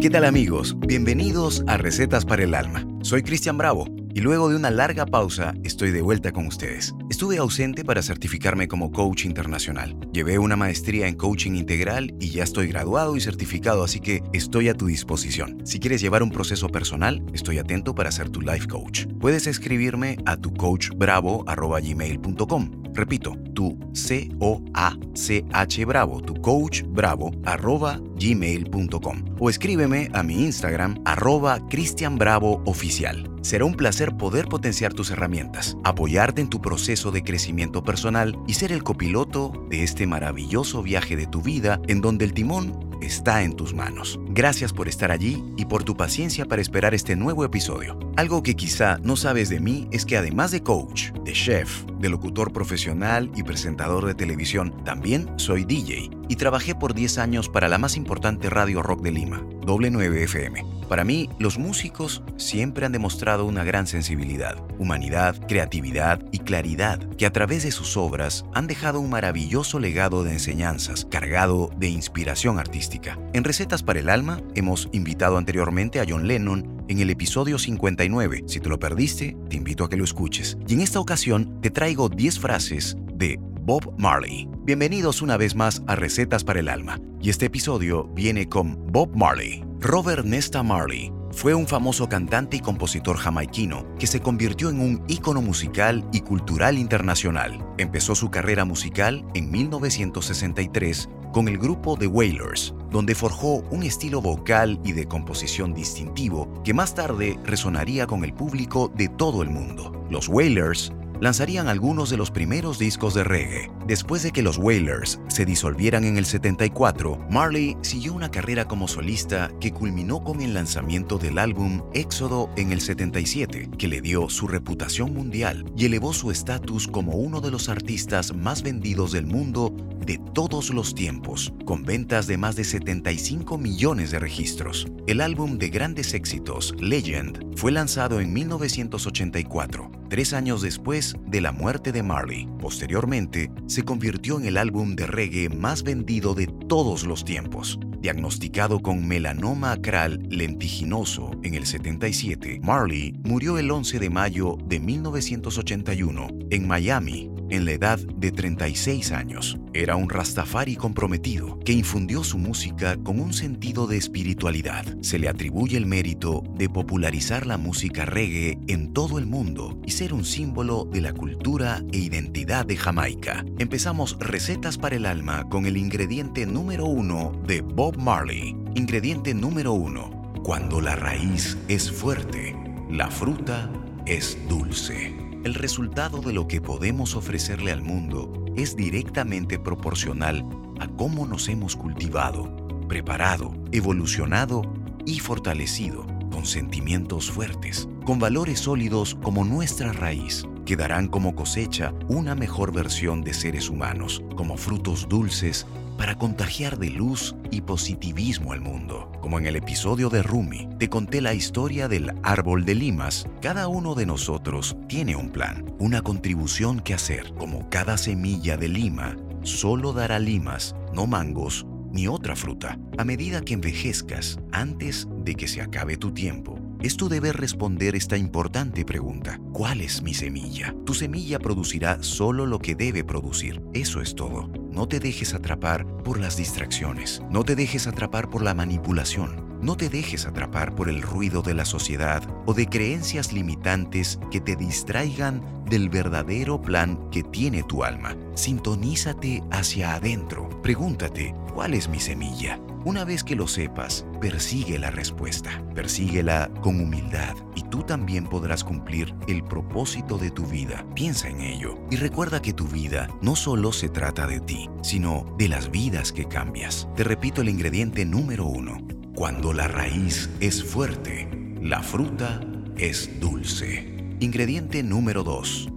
¿Qué tal amigos? Bienvenidos a Recetas para el Alma. Soy Cristian Bravo y luego de una larga pausa estoy de vuelta con ustedes. Estuve ausente para certificarme como coach internacional. Llevé una maestría en coaching integral y ya estoy graduado y certificado, así que estoy a tu disposición. Si quieres llevar un proceso personal, estoy atento para ser tu life coach. Puedes escribirme a tucoachbravo.gmail.com Repito, tu C-O-A-C-H Bravo, tu coach bravo, arroba gmail.com o escríbeme a mi Instagram arroba Cristian Bravo Oficial. Será un placer poder potenciar tus herramientas, apoyarte en tu proceso de crecimiento personal y ser el copiloto de este maravilloso viaje de tu vida en donde el timón está en tus manos. Gracias por estar allí y por tu paciencia para esperar este nuevo episodio. Algo que quizá no sabes de mí es que además de coach, de chef, de locutor profesional y presentador de televisión, también soy DJ y trabajé por 10 años para la más importante radio rock de Lima, W9FM. Para mí, los músicos siempre han demostrado una gran sensibilidad, humanidad, creatividad y claridad, que a través de sus obras han dejado un maravilloso legado de enseñanzas, cargado de inspiración artística. En Recetas para el Alma hemos invitado anteriormente a John Lennon en el episodio 59. Si te lo perdiste, te invito a que lo escuches. Y en esta ocasión te traigo 10 frases de Bob Marley. Bienvenidos una vez más a Recetas para el Alma. Y este episodio viene con Bob Marley. Robert Nesta Marley fue un famoso cantante y compositor jamaiquino que se convirtió en un ícono musical y cultural internacional. Empezó su carrera musical en 1963 con el grupo The Wailers, donde forjó un estilo vocal y de composición distintivo que más tarde resonaría con el público de todo el mundo. Los Wailers lanzarían algunos de los primeros discos de reggae. Después de que los Wailers se disolvieran en el 74, Marley siguió una carrera como solista que culminó con el lanzamiento del álbum Éxodo en el 77, que le dio su reputación mundial y elevó su estatus como uno de los artistas más vendidos del mundo de todos los tiempos, con ventas de más de 75 millones de registros. El álbum de grandes éxitos, Legend, fue lanzado en 1984, tres años después de la muerte de Marley. Posteriormente, se convirtió en el álbum de reggae más vendido de todos los tiempos. Diagnosticado con melanoma acral lentiginoso en el 77, Marley murió el 11 de mayo de 1981 en Miami en la edad de 36 años. Era un rastafari comprometido que infundió su música con un sentido de espiritualidad. Se le atribuye el mérito de popularizar la música reggae en todo el mundo y ser un símbolo de la cultura e identidad de Jamaica. Empezamos Recetas para el Alma con el ingrediente número uno de Bob Marley. Ingrediente número uno. Cuando la raíz es fuerte, la fruta es dulce. El resultado de lo que podemos ofrecerle al mundo es directamente proporcional a cómo nos hemos cultivado, preparado, evolucionado y fortalecido con sentimientos fuertes, con valores sólidos como nuestra raíz, que darán como cosecha una mejor versión de seres humanos, como frutos dulces para contagiar de luz y positivismo al mundo. Como en el episodio de Rumi, te conté la historia del árbol de limas. Cada uno de nosotros tiene un plan, una contribución que hacer. Como cada semilla de lima solo dará limas, no mangos ni otra fruta. A medida que envejezcas, antes de que se acabe tu tiempo, es tu deber responder esta importante pregunta. ¿Cuál es mi semilla? Tu semilla producirá solo lo que debe producir. Eso es todo. No te dejes atrapar por las distracciones. No te dejes atrapar por la manipulación. No te dejes atrapar por el ruido de la sociedad o de creencias limitantes que te distraigan del verdadero plan que tiene tu alma. Sintonízate hacia adentro. Pregúntate, ¿cuál es mi semilla? Una vez que lo sepas, persigue la respuesta, persíguela con humildad y tú también podrás cumplir el propósito de tu vida. Piensa en ello y recuerda que tu vida no solo se trata de ti, sino de las vidas que cambias. Te repito el ingrediente número uno. Cuando la raíz es fuerte, la fruta es dulce. Ingrediente número dos.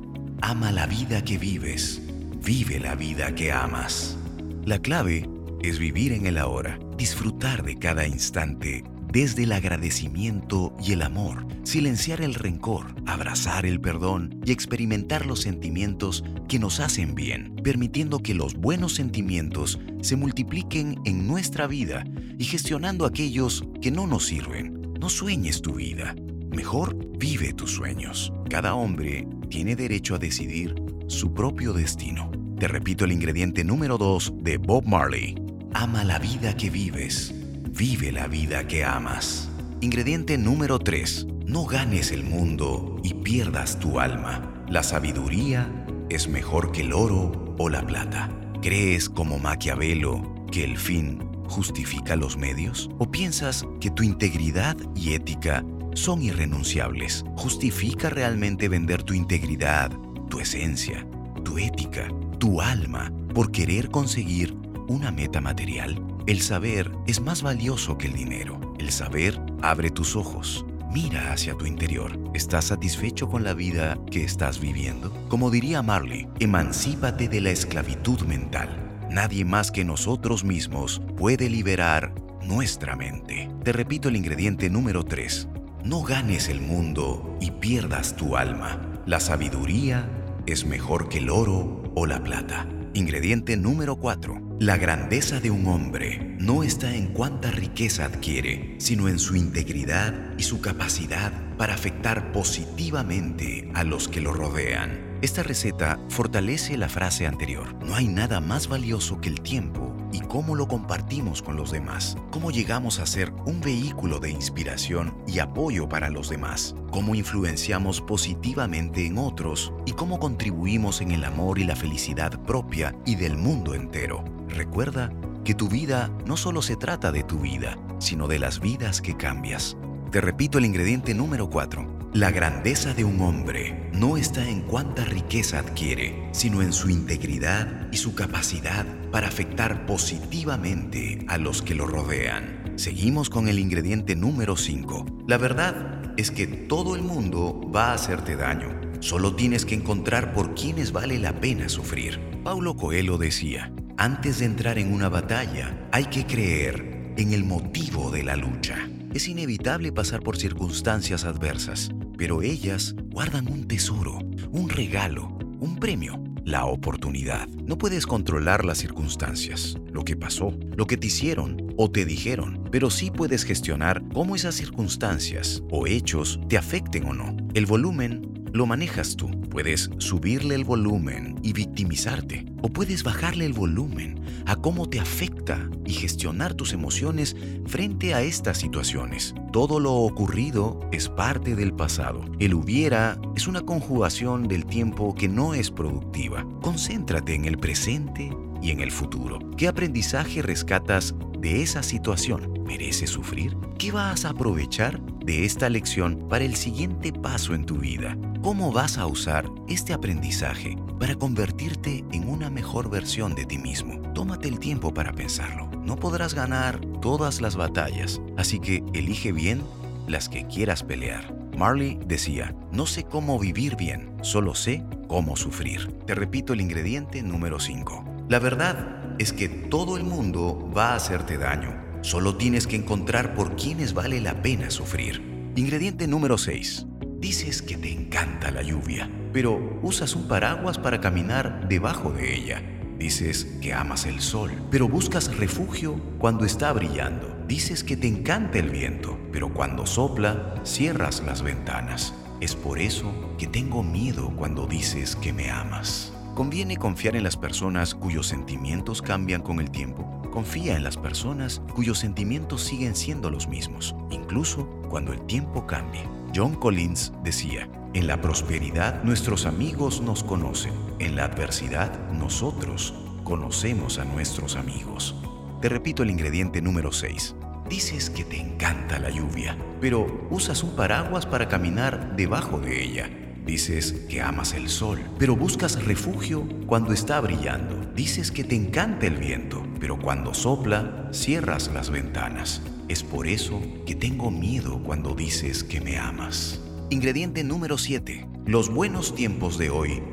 Ama la vida que vives. Vive la vida que amas. La clave es vivir en el ahora disfrutar de cada instante desde el agradecimiento y el amor, silenciar el rencor, abrazar el perdón y experimentar los sentimientos que nos hacen bien, permitiendo que los buenos sentimientos se multipliquen en nuestra vida y gestionando aquellos que no nos sirven. No sueñes tu vida, mejor vive tus sueños. Cada hombre tiene derecho a decidir su propio destino. Te repito el ingrediente número 2 de Bob Marley. Ama la vida que vives. Vive la vida que amas. Ingrediente número 3. No ganes el mundo y pierdas tu alma. La sabiduría es mejor que el oro o la plata. ¿Crees como Maquiavelo que el fin justifica los medios? ¿O piensas que tu integridad y ética son irrenunciables? ¿Justifica realmente vender tu integridad, tu esencia, tu ética, tu alma por querer conseguir una meta material? El saber es más valioso que el dinero. El saber abre tus ojos. Mira hacia tu interior. ¿Estás satisfecho con la vida que estás viviendo? Como diría Marley, emancípate de la esclavitud mental. Nadie más que nosotros mismos puede liberar nuestra mente. Te repito el ingrediente número 3. No ganes el mundo y pierdas tu alma. La sabiduría es mejor que el oro o la plata. Ingrediente número 4. La grandeza de un hombre no está en cuánta riqueza adquiere, sino en su integridad y su capacidad para afectar positivamente a los que lo rodean. Esta receta fortalece la frase anterior. No hay nada más valioso que el tiempo y cómo lo compartimos con los demás. Cómo llegamos a ser un vehículo de inspiración y apoyo para los demás. Cómo influenciamos positivamente en otros y cómo contribuimos en el amor y la felicidad propia y del mundo entero. Recuerda que tu vida no solo se trata de tu vida, sino de las vidas que cambias. Te repito el ingrediente número 4. La grandeza de un hombre no está en cuánta riqueza adquiere, sino en su integridad y su capacidad para afectar positivamente a los que lo rodean. Seguimos con el ingrediente número 5. La verdad es que todo el mundo va a hacerte daño. Solo tienes que encontrar por quienes vale la pena sufrir. Paulo Coelho decía, antes de entrar en una batalla hay que creer en el motivo de la lucha. Es inevitable pasar por circunstancias adversas, pero ellas guardan un tesoro, un regalo, un premio, la oportunidad. No puedes controlar las circunstancias, lo que pasó, lo que te hicieron o te dijeron, pero sí puedes gestionar cómo esas circunstancias o hechos te afecten o no. El volumen lo manejas tú. Puedes subirle el volumen y victimizarte, o puedes bajarle el volumen a cómo te afecta y gestionar tus emociones frente a estas situaciones. Todo lo ocurrido es parte del pasado. El hubiera es una conjugación del tiempo que no es productiva. Concéntrate en el presente y en el futuro. ¿Qué aprendizaje rescatas de esa situación? ¿Mereces sufrir? ¿Qué vas a aprovechar de esta lección para el siguiente paso en tu vida? ¿Cómo vas a usar este aprendizaje para convertirte en una mejor versión de ti mismo? Tómate el tiempo para pensarlo. No podrás ganar todas las batallas, así que elige bien las que quieras pelear. Marley decía, no sé cómo vivir bien, solo sé cómo sufrir. Te repito el ingrediente número 5. La verdad es que todo el mundo va a hacerte daño. Solo tienes que encontrar por quienes vale la pena sufrir. Ingrediente número 6. Dices que te encanta la lluvia, pero usas un paraguas para caminar debajo de ella. Dices que amas el sol, pero buscas refugio cuando está brillando. Dices que te encanta el viento, pero cuando sopla, cierras las ventanas. Es por eso que tengo miedo cuando dices que me amas. Conviene confiar en las personas cuyos sentimientos cambian con el tiempo. Confía en las personas cuyos sentimientos siguen siendo los mismos, incluso cuando el tiempo cambie. John Collins decía, en la prosperidad nuestros amigos nos conocen, en la adversidad nosotros conocemos a nuestros amigos. Te repito el ingrediente número 6. Dices que te encanta la lluvia, pero usas un paraguas para caminar debajo de ella. Dices que amas el sol, pero buscas refugio cuando está brillando. Dices que te encanta el viento, pero cuando sopla, cierras las ventanas. Es por eso que tengo miedo cuando dices que me amas. Ingrediente número 7. Los buenos tiempos de hoy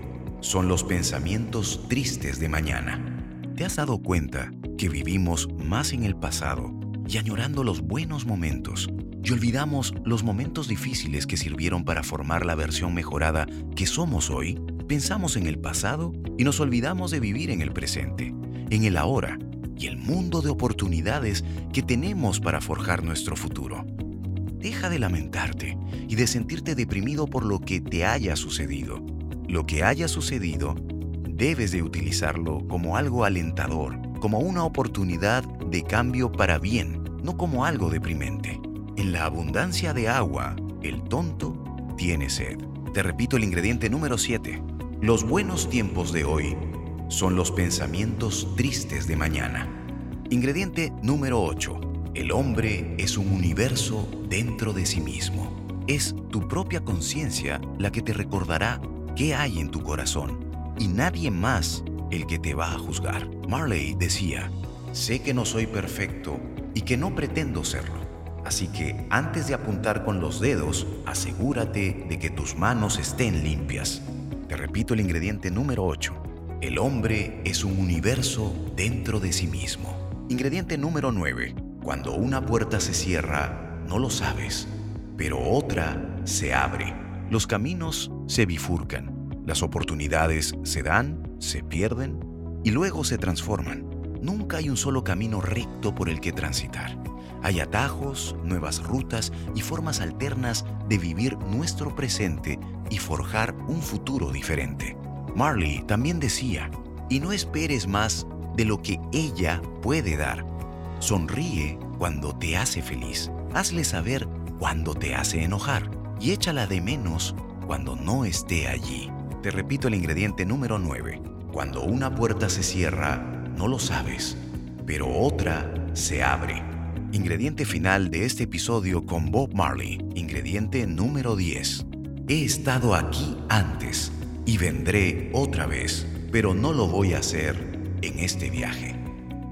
son los pensamientos tristes de mañana. ¿Te has dado cuenta que vivimos más en el pasado y añorando los buenos momentos, y olvidamos los momentos difíciles que sirvieron para formar la versión mejorada que somos hoy, pensamos en el pasado y nos olvidamos de vivir en el presente, en el ahora y el mundo de oportunidades que tenemos para forjar nuestro futuro. Deja de lamentarte y de sentirte deprimido por lo que te haya sucedido. Lo que haya sucedido, debes de utilizarlo como algo alentador, como una oportunidad de cambio para bien, no como algo deprimente. En la abundancia de agua, el tonto tiene sed. Te repito el ingrediente número 7. Los buenos tiempos de hoy son los pensamientos tristes de mañana. Ingrediente número 8. El hombre es un universo dentro de sí mismo. Es tu propia conciencia la que te recordará qué hay en tu corazón y nadie más el que te va a juzgar. Marley decía, sé que no soy perfecto y que no pretendo serlo. Así que antes de apuntar con los dedos, asegúrate de que tus manos estén limpias. Te repito el ingrediente número 8. El hombre es un universo dentro de sí mismo. Ingrediente número 9. Cuando una puerta se cierra, no lo sabes, pero otra se abre. Los caminos se bifurcan, las oportunidades se dan, se pierden y luego se transforman. Nunca hay un solo camino recto por el que transitar. Hay atajos, nuevas rutas y formas alternas de vivir nuestro presente y forjar un futuro diferente. Marley también decía, y no esperes más de lo que ella puede dar Sonríe cuando te hace feliz. Hazle saber cuando te hace enojar y échala de menos cuando no esté allí. Te repito el ingrediente número 9. Cuando una puerta se cierra, no lo sabes, pero otra se abre. Ingrediente final de este episodio con Bob Marley. Ingrediente número 10. He estado aquí antes y vendré otra vez, pero no lo voy a hacer en este viaje.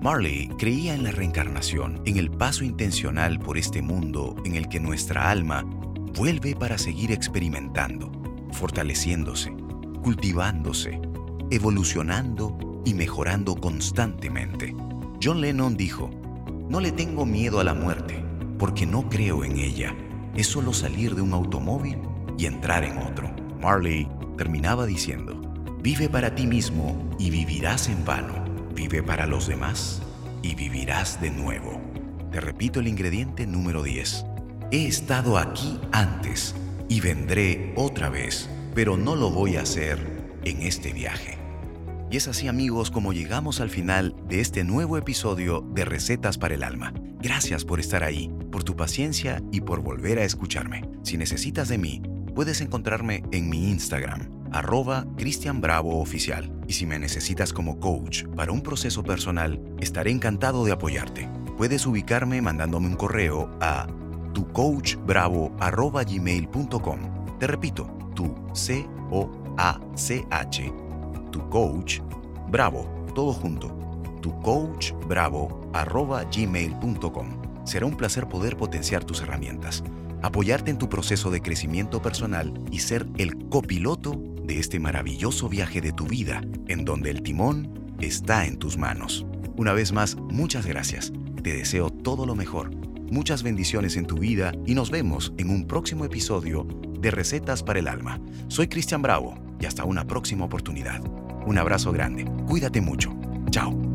Marley creía en la reencarnación, en el paso intencional por este mundo en el que nuestra alma vuelve para seguir experimentando, fortaleciéndose, cultivándose, evolucionando y mejorando constantemente. John Lennon dijo, no le tengo miedo a la muerte, porque no creo en ella. Es solo salir de un automóvil y entrar en otro. Marley terminaba diciendo, vive para ti mismo y vivirás en vano Vive para los demás y vivirás de nuevo. Te repito el ingrediente número 10. He estado aquí antes y vendré otra vez, pero no lo voy a hacer en este viaje. Y es así amigos como llegamos al final de este nuevo episodio de Recetas para el Alma. Gracias por estar ahí, por tu paciencia y por volver a escucharme. Si necesitas de mí, puedes encontrarme en mi Instagram, arroba Cristian Bravo Oficial. Y si me necesitas como coach para un proceso personal, estaré encantado de apoyarte. Puedes ubicarme mandándome un correo a tucoachbravo.gmail.com. Te repito, tu C O A C H, tu coach bravo, todo junto. tucoachbravo.gmail.com. Será un placer poder potenciar tus herramientas, apoyarte en tu proceso de crecimiento personal y ser el copiloto de este maravilloso viaje de tu vida, en donde el timón está en tus manos. Una vez más, muchas gracias. Te deseo todo lo mejor. Muchas bendiciones en tu vida y nos vemos en un próximo episodio de Recetas para el Alma. Soy Cristian Bravo y hasta una próxima oportunidad. Un abrazo grande. Cuídate mucho. Chao.